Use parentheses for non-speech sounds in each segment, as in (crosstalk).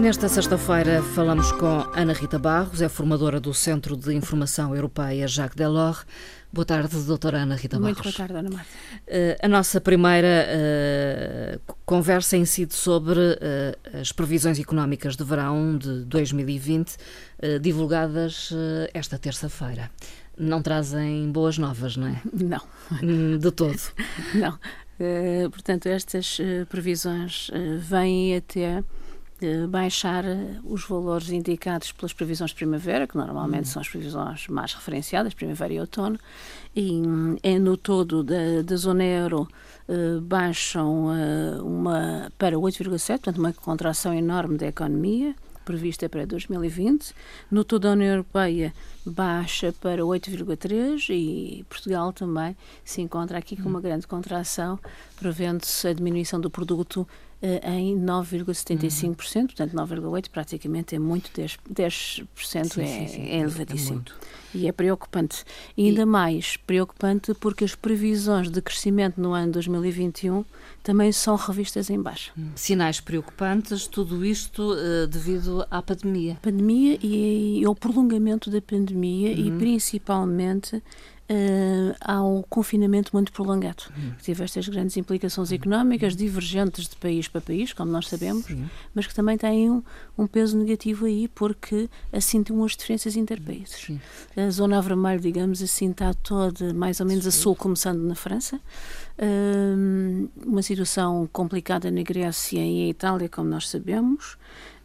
Nesta sexta-feira falamos com Ana Rita Barros, é formadora do Centro de Informação Europeia Jacques Delors. Boa tarde, doutora Ana Rita Barros. Muito boa tarde, Ana Marta. Uh, a nossa primeira uh, conversa incide sobre uh, as previsões económicas de verão de 2020, divulgadas esta terça-feira. Não trazem boas novas, não é? Não. De todo. (laughs) não. portanto, estas previsões vêm até baixar os valores indicados pelas previsões de primavera, que normalmente uhum. são as previsões mais referenciadas, primavera e outono, e é no todo da, da zona euro uh, baixam uh, uma, para 8,7, portanto uma contração enorme da economia, prevista para 2020. No todo a União Europeia baixa para 8,3 e Portugal também se encontra aqui com uma grande contração, prevendo-se a diminuição do produto em 9,75%, uhum. portanto 9,8% praticamente é muito, 10%, 10% sim, é, sim, sim, é elevadíssimo. É e é preocupante. E ainda e... mais preocupante porque as previsões de crescimento no ano 2021 também são revistas em baixo. Hum. Sinais preocupantes, tudo isto uh, devido à pandemia. Pandemia e, e ao prolongamento da pandemia uhum. e principalmente uh, há um confinamento muito prolongado, uhum. que teve estas grandes implicações económicas, divergentes de país para país, como nós sabemos, Sim. mas que também têm um, um, peso negativo aí, porque assintam as diferenças interpaíses. Sim. A zona vermelha, digamos assim, está toda mais ou menos Sim. a sul, começando na França. Uh, uma situação complicada na Grécia e em Itália, como nós sabemos.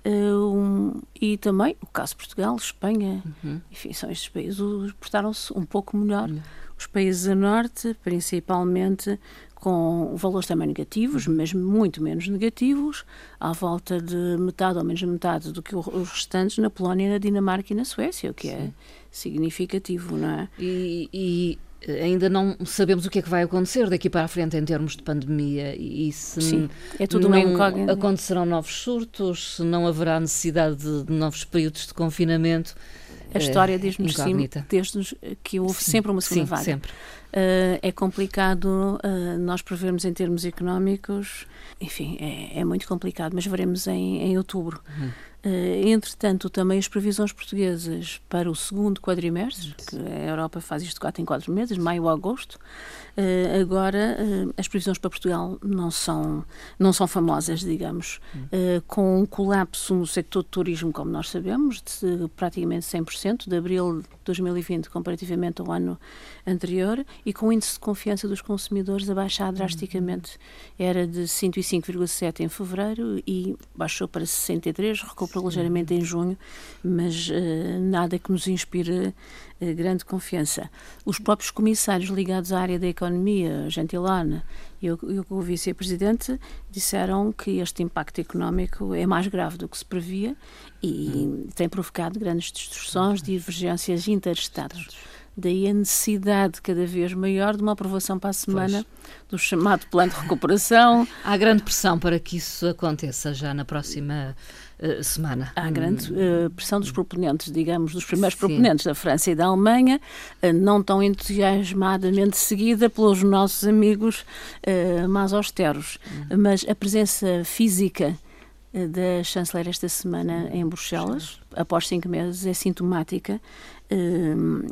Uh, um, e também o caso de Portugal, Espanha, uhum. enfim, são estes países portaram-se um pouco melhor. Uhum. Os países a norte, principalmente, com valores também negativos, uhum. mas muito menos negativos, à volta de metade ou menos metade do que os restantes na Polónia, na Dinamarca e na Suécia, o que é Sim. é significativo, não é? E, e ainda não sabemos o que é que vai acontecer daqui para a frente em termos de pandemia e se Sim, é tudo não acontecerão novos surtos, se não haverá necessidade de, novos períodos de confinamento. A história diz-nos desde que houve sim, sempre uma segunda sim, vaga. Sempre. Uh, é complicado uh, nós prevermos em termos económicos, enfim, é, é muito complicado, mas veremos em, em outubro. Uhum. Uh, entretanto, também as previsões portuguesas para o segundo quadrimestre, que a Europa faz isto quatro em quatro meses, maio a agosto, uh, agora uh, as previsões para Portugal não são, não são famosas, digamos, com um colapso no sector de turismo, como nós sabemos, de praticamente 100%, de abril de 2020 comparativamente ao ano anterior, e com o índice de confiança dos consumidores a baixar drasticamente. Era de 105,7 em fevereiro e baixou para 63, recuperou recuperou ligeiramente em junho, mas uh, nada que nos inspire uh, grande confiança. Os próprios comissários ligados à área da economia, Gentilone e o, o vice-presidente, disseram que este impacto económico é mais grave do que se previa e tem provocado grandes distorções, divergências interestados. Daí a necessidade cada vez maior de uma aprovação para a semana pois. do chamado plano de recuperação. Há grande pressão para que isso aconteça já na próxima uh, semana. Há grande uh, pressão dos proponentes, digamos, dos primeiros Sim. proponentes da França e da Alemanha, uh, não tão entusiasmadamente seguida pelos nossos amigos mais austeros. Uhum. Mas a presença física da chanceler esta semana em Bruxelas, após cinco meses, é sintomática,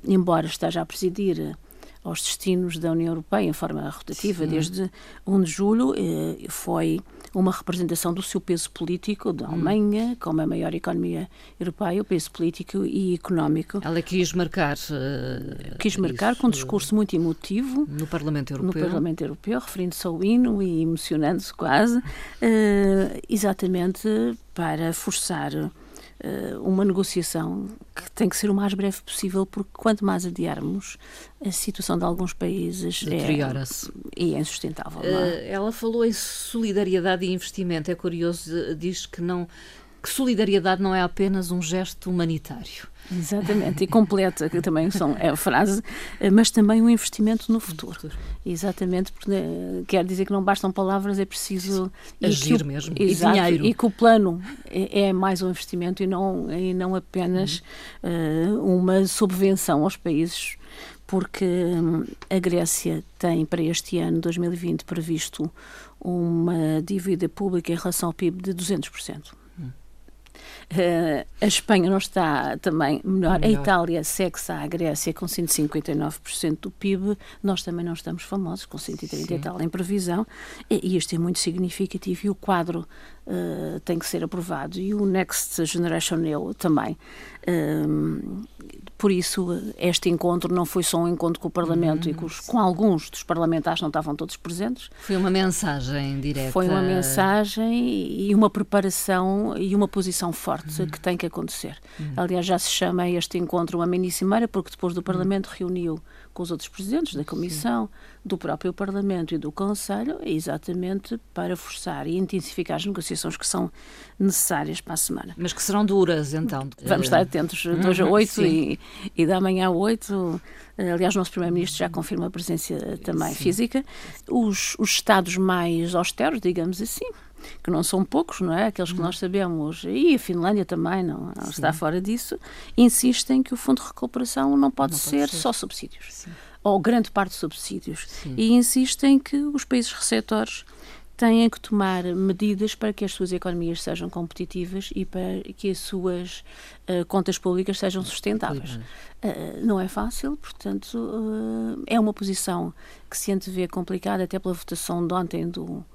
embora esteja a presidir aos destinos da União Europeia em forma rotativa Sim. desde 1 de julho. Eh, foi uma representação do seu peso político da hum. Alemanha, hum. como a maior economia europeia, o peso político e económico. Ela quis marcar. Uh, quis marcar com um discurso muito emotivo. No Parlamento Europeu. No Parlamento Europeu, referindo-se ao hino e emocionando-se quase, uh, exatamente para forçar uma negociação que tem que ser o mais breve possível, porque quanto mais adiarmos, a situação de alguns países deteriora-se é, e é insustentável. É? Ela falou em solidariedade e investimento. É curioso, diz que não que solidariedade não é apenas um gesto humanitário. Exatamente, e completa, que também são, é a frase, mas também um investimento no futuro. Exatamente, porque eh, quer dizer que não bastam palavras, é preciso agir mesmo. Exato, e dinheiro. E que o plano é, é, mais um investimento e não, e não apenas uhum. uh, uma subvenção aos países porque hum, a Grécia tem para este ano, 2020, previsto uma dívida pública em relação ao PIB de 200%. Uh, a Espanha não está também melhor. melhor. A Itália segue-se à Grécia com 159% do PIB. Nós também não estamos famosos, com 130 Sim. e tal em previsão. E, e isto é muito significativo. E o quadro uh, tem que ser aprovado. E o Next Generation EU também. Uh, por isso, este encontro não foi só um encontro com o Parlamento e com, os, com, alguns dos parlamentares, não estavam todos presentes. Foi uma mensagem direta. Foi uma mensagem e uma preparação e uma posição forte uhum. que tem que acontecer. Uhum. Aliás, já se chama este encontro uma mini-cimeira, porque depois do Parlamento uhum. reuniu com os outros presidentes da Comissão, do próprio Parlamento e do Conselho, exatamente para forçar e intensificar as negociações que são necessárias para a semana. Mas que serão duras, então? Vamos estar atentos de hoje a 8 uhum, e, e da manhã a 8. Aliás, o nosso Primeiro-Ministro já confirma a presença também Sim. física. Os, os Estados mais austeros, digamos assim, que não são poucos, não é? Aqueles que uhum. nós sabemos, e a Finlândia também não, não está fora disso, insistem que o Fundo de Recuperação não pode, não ser, pode ser, só subsídios, Sim. ou grande parte de subsídios, Sim. e insistem que os países receptores têm que tomar medidas para que as suas economias sejam competitivas e para que as suas uh, contas públicas sejam sustentáveis. Uh, não é fácil, portanto, uh, é uma posição que se antevê complicada, até pela votação de ontem do,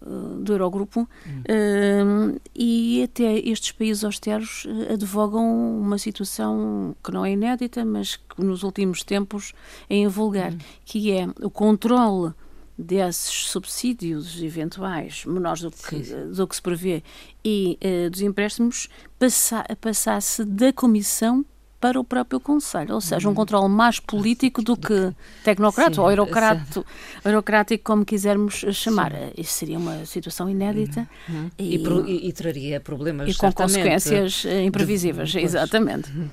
do Eurogrupo hum. e até estes países austeros advogam uma situação que não é inédita, mas que nos últimos tempos é invulgar, hum. que é o controle desses subsídios eventuais menores do que, do que se prevê e uh, dos empréstimos passa, passasse da Comissão para o próprio Conselho, ou seja, um uhum. controle mais político do que tecnocrático ou eurocrato, eurocrático, como quisermos chamar. Sim. Isso seria uma situação inédita uhum. uhum. E, e, e, traria problemas e com consequências eh, imprevisíveis, de, exatamente. Uhum.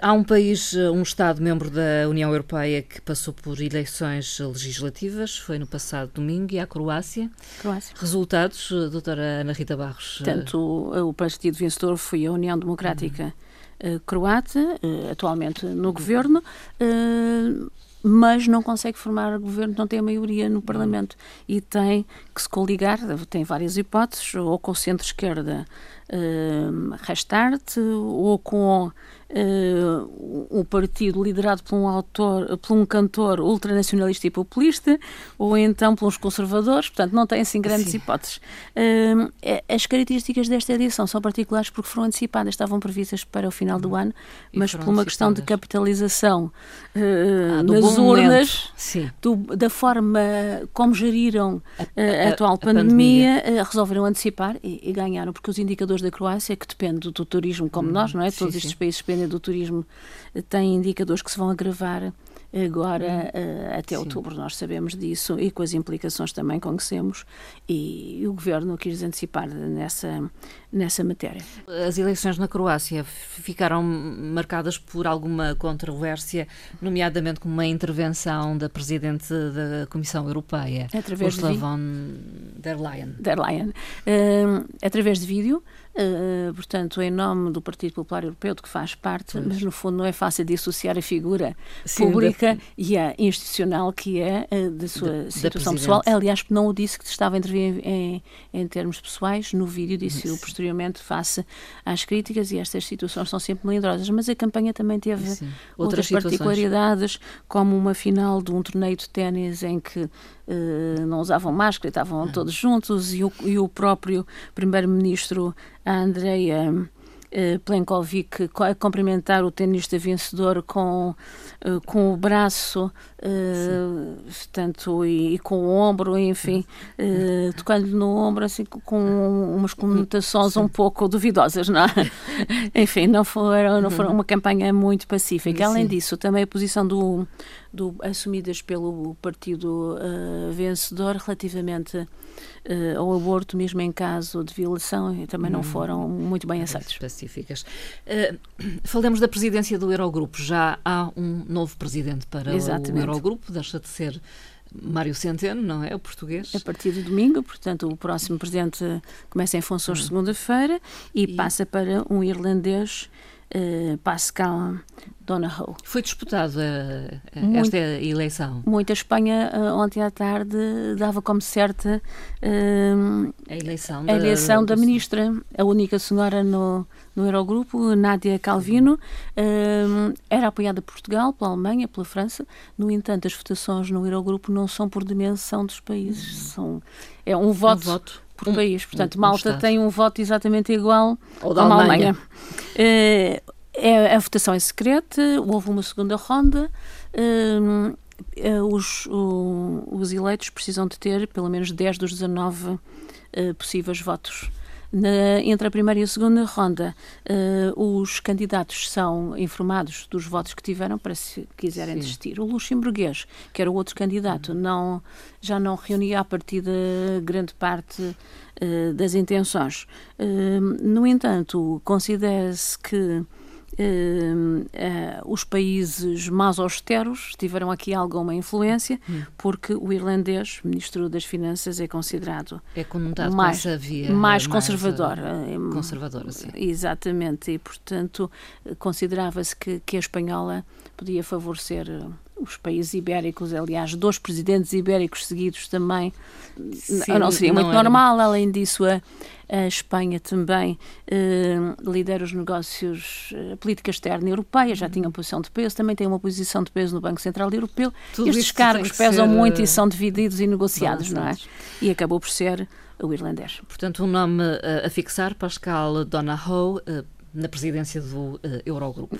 Há um país, eh, um Estado membro da União Europeia que passou por eleições legislativas, foi no passado domingo, e a Croácia. Croácia. Resultados, eh, doutora Ana Rita Barros? Portanto, o, o partido vencedor foi a União Democrática uhum. Eh, croata, eh, atualmente no governo, eh, mas não consegue formar governo, não tem a maioria no Parlamento. E tem que se coligar, tem várias hipóteses, ou com o centro-esquerda uh, Restart, ou com uh, um partido liderado por um autor, por um cantor ultranacionalista e populista, ou então pelos conservadores, portanto não tem assim grandes Sim. hipóteses. Uh, as características desta edição são particulares porque foram antecipadas, estavam previstas para o final do ano, e mas por uma questão de capitalização uh, ah, nas urnas, do, da forma como geriram a, a, a atual a pandemia, pandemia. resolveram antecipar e, e, ganharam, porque os indicadores da Croácia, que dependem do turismo como hum, nós, não é? Sim, Todos estes sim. países dependem do turismo, têm indicadores que se vão agravar agora uh, até Sim. outubro, nós sabemos disso e com as implicações também conhecemos e, o Governo quis antecipar nessa, nessa matéria. As eleições na Croácia ficaram marcadas por alguma controvérsia, nomeadamente com uma intervenção da Presidente da Comissão Europeia, Ursula de von der Leyen. Der Leyen. Uh, através de vídeo, Uh, portanto, em nome do Partido Popular Europeu, de que faz parte, pois. mas no fundo não é fácil de associar a figura Sim, pública da... e a institucional que é uh, da sua da, situação da pessoal. Aliás, não o disse que estava a intervir em, em, termos pessoais, no vídeo disse-o posteriormente face às críticas e estas situações são sempre melindrosas, mas a campanha também teve Sim. outras, outras particularidades, como uma final de um torneio de ténis em que não usavam máscara, estavam todos juntos. E o, e o próprio primeiro-ministro Andreia eh, Plenkovic a cumprimentar o tenista vencedor com, uh, com o braço, uh, tanto e, e, com o ombro, enfim, uh, tocando-lhe no ombro, assim, com umas conotações Sim. um pouco duvidosas, não é? (laughs) enfim, não foi, não foi uma campanha muito pacífica. Além disso, também a posição do, do, assumidas pelo partido uh, vencedor relativamente uh, ao aborto, mesmo em caso de violação, também não hum. foram muito bem aceitas. Específicas. Uh, (clears throat) falemos da presidência do Eurogrupo. Já há um novo presidente para Exatamente. o Eurogrupo, deixa de ser Mário Centeno, não é? O português. A partir de domingo, portanto, o próximo presidente começa em funções hum. segunda-feira e, e, passa para um irlandês uh, Pascal Donahoe. Foi disputado uh, esta eleição? Muito. A Espanha, uh, ontem à tarde, dava como certa a eleição, da, a eleição da, da ministra, a única senhora no, no Eurogrupo, Nádia Calvino. era apoiada por Portugal, pela Alemanha, pela França. No entanto, as votações no Eurogrupo não são por dimensão dos países, são, é um voto. Um voto por um, país. Portanto, um, Malta um tem um voto exatamente igual ao da Alemanha. Alemanha. Uh, é, a votação é secreta, houve uma segunda ronda. Uh, os, o, os eleitos precisam de ter pelo menos 10 dos 19 possíveis votos. Na, entre a primeira e a segunda ronda, uh, os candidatos são informados dos votos que tiveram para se quiserem Sim. desistir. O luxemburguês, que era o outro candidato, uhum. não, já não reunia a partir de grande parte uh, das intenções. Uh, no entanto, considera-se que Uh, uh, os países mais austeros tiveram aqui alguma influência, hum. porque o irlandês, ministro das Finanças, é considerado é conotado mais, via mais conservador. Mais, uh, conservadora, sim. Exatamente, e portanto considerava-se que, que a espanhola podia favorecer os países ibéricos, aliás, dois presidentes ibéricos seguidos também, Sim, não seria não muito era. normal. Além disso, a, a Espanha também eh, lidera os negócios, a eh, política externa europeia, já tinha uma posição de peso, também tem uma posição de peso no Banco Central Europeu. Tudo Estes cargos pesam ser, muito e eh, são divididos e negociados, não é? E acabou por ser o irlandês. Portanto, um nome a fixar, Pascal Donahoe, na presidência do Eurogrupo.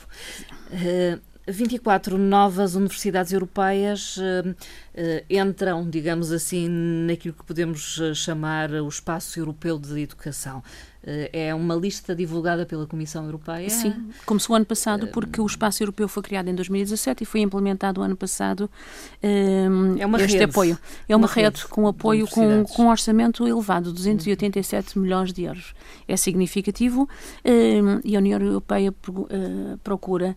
24 novas universidades europeias uh, uh, entram, digamos assim, naquilo que podemos eh, chamar o espaço europeu de educação. Uh, é uma lista divulgada pela Comissão Europeia? Sim, começou o ano passado porque o espaço europeu foi criado em 2017 e foi implementado o ano passado é uma este rede. apoio. É uma, uma rede, rede, com apoio com, com um orçamento elevado, 287 uhum. milhões de euros. É significativo e a União Europeia procura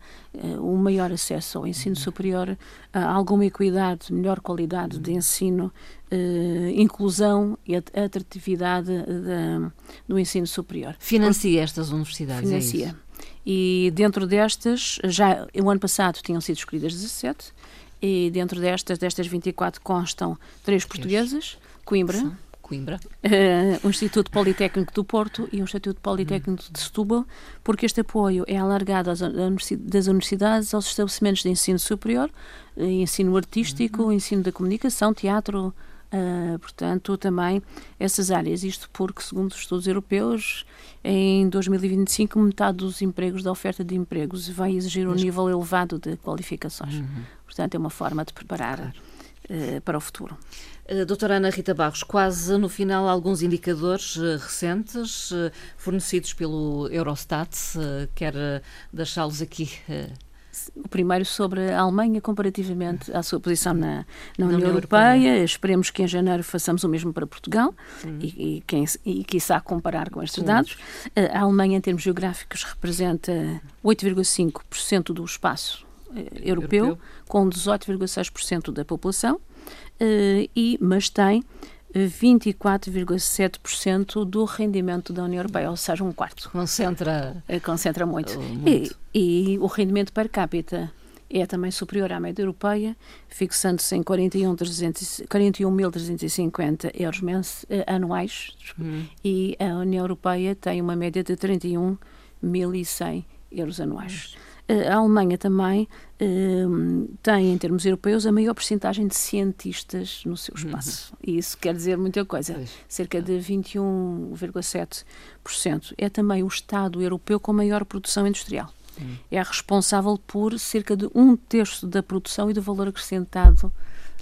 o maior acesso ao ensino superior, alguma equidade, melhor qualidade de ensino, uh, inclusão e atratividade da, do ensino superior. Financia estas universidades? É Financia. É e dentro destas, já o ano passado tinham sido escolhidas 17, e dentro destas, destas 24 constam três portuguesas, Coimbra. Sim. Coimbra. Uh, o Instituto Politécnico do Porto e o Instituto Politécnico de Setúbal, porque este apoio é alargado às, das universidades aos estabelecimentos de ensino superior, eh, ensino artístico, uhum. ensino da comunicação, teatro, Uh, portanto, também essas áreas. Isto porque, segundo os estudos europeus, em 2025 metade dos empregos da oferta de empregos vai exigir um nível elevado de qualificações. Uhum. Portanto, é uma forma de preparar claro. uh, para o futuro. Uh, doutora Ana Rita Barros, quase no final alguns indicadores recentes fornecidos pelo Eurostat, quer deixá-los aqui o primeiro sobre a Alemanha comparativamente à sua posição na, na, União, União Europeia. Europeia. Esperemos que em janeiro façamos o mesmo para Portugal uhum. e, e, quem, e quiçá comparar com estes dados. A Alemanha, em termos geográficos, representa 8,5% do espaço eh, europeu, europeu, com 18,6% da população, eh, e, mas tem 24,7% do rendimento da União Europeia, ou seja, um quarto. Concentra, eh, Concentra muito. muito. E, e, o rendimento per capita é também superior à média europeia, fixando-se em 41.350 euros mens, eh, anuais, hum. e a União Europeia tem uma média de 31.100 euros anuais. Hum. A Alemanha também uh, tem, em termos europeus, a maior porcentagem de cientistas no seu uhum. espaço. E isso quer dizer muita coisa. Cerca de 21,7%. É também o Estado europeu com maior produção industrial. Uhum. É responsável por cerca de um terço da produção e do valor acrescentado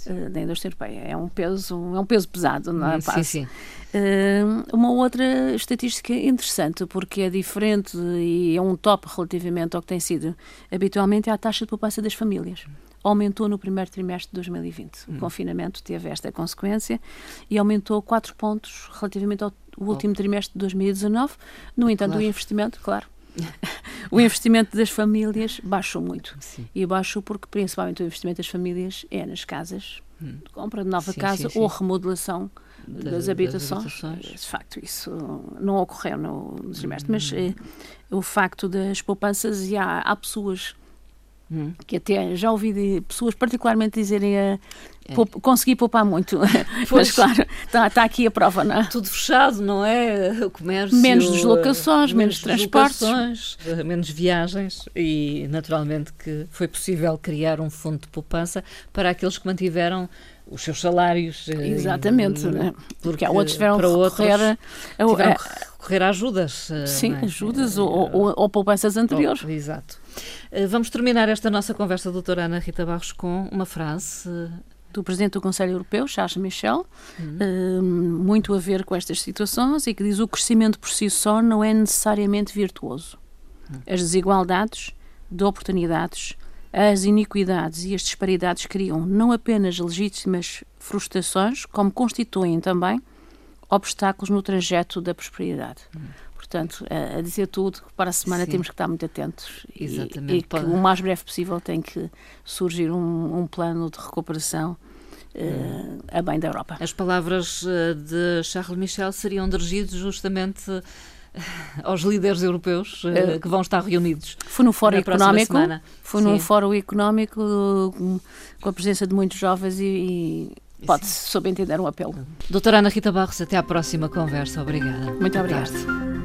uh, da indústria europeia. É um peso, é um peso pesado, não é? Hum, sim, sim. Uh, uma outra estatística interessante, porque é diferente e é um top relativamente ao que tem sido habitualmente, é a taxa de poupança das famílias. aumentou no primeiro trimestre de 2020. O hum. confinamento teve esta consequência e aumentou 4 pontos relativamente ao último oh. trimestre de 2019. No entanto, claro. o investimento, claro, (laughs) o investimento das famílias baixou muito. Sim. E baixou porque, principalmente, o investimento das famílias é nas casas, hum. compra de nova sim, casa sim, ou remodelação das, das, habitações. habitações. De facto, isso não ocorreu no, trimestre. Hum. Mas eh, o facto das poupanças, e há, há pessoas Hum. Que até já ouvi pessoas particularmente dizerem a é. consegui poupar muito. (laughs) Pois, Mas claro, está, tá aqui a prova, não é? Tudo fechado, não é? O comércio. Menos deslocações, menos, menos transportes. Menos viagens e naturalmente que foi possível criar um fundo de poupança para aqueles que mantiveram os seus salários. Eh, Exatamente, né? porque há outros tiveram para outros tiveram que recorrer a ajudas. Eh, Sim, é? ajudas ou, ou, ou poupanças anteriores. Oh, exato. Eh, vamos terminar esta nossa conversa, doutora Ana Rita Barros, com uma frase do Presidente do Conselho Europeu, Charles Michel, uhum. muito a ver com estas situações e que diz o crescimento por si só não é necessariamente virtuoso. Uhum. As desigualdades de oportunidades as iniquidades e as disparidades criam não apenas legítimas frustrações, como constituem também obstáculos no trajeto da prosperidade. Hum. Portanto, a, a, dizer tudo, para a semana Sim. temos que estar muito atentos Exatamente. e, e que o mais breve possível tem que surgir um, um plano de recuperação uh, a bem da Europa. As palavras eh, de Charles Michel seriam dirigidas justamente (laughs) aos líderes europeus uh, que vão estar reunidos. Foi no Fórum Económico, foi num Fórum Económico com a presença de muitos jovens e, e pode-se, sob entender, um apelo. Doutora Ana Rita Barros, até à próxima conversa. Obrigada. Muito obrigada.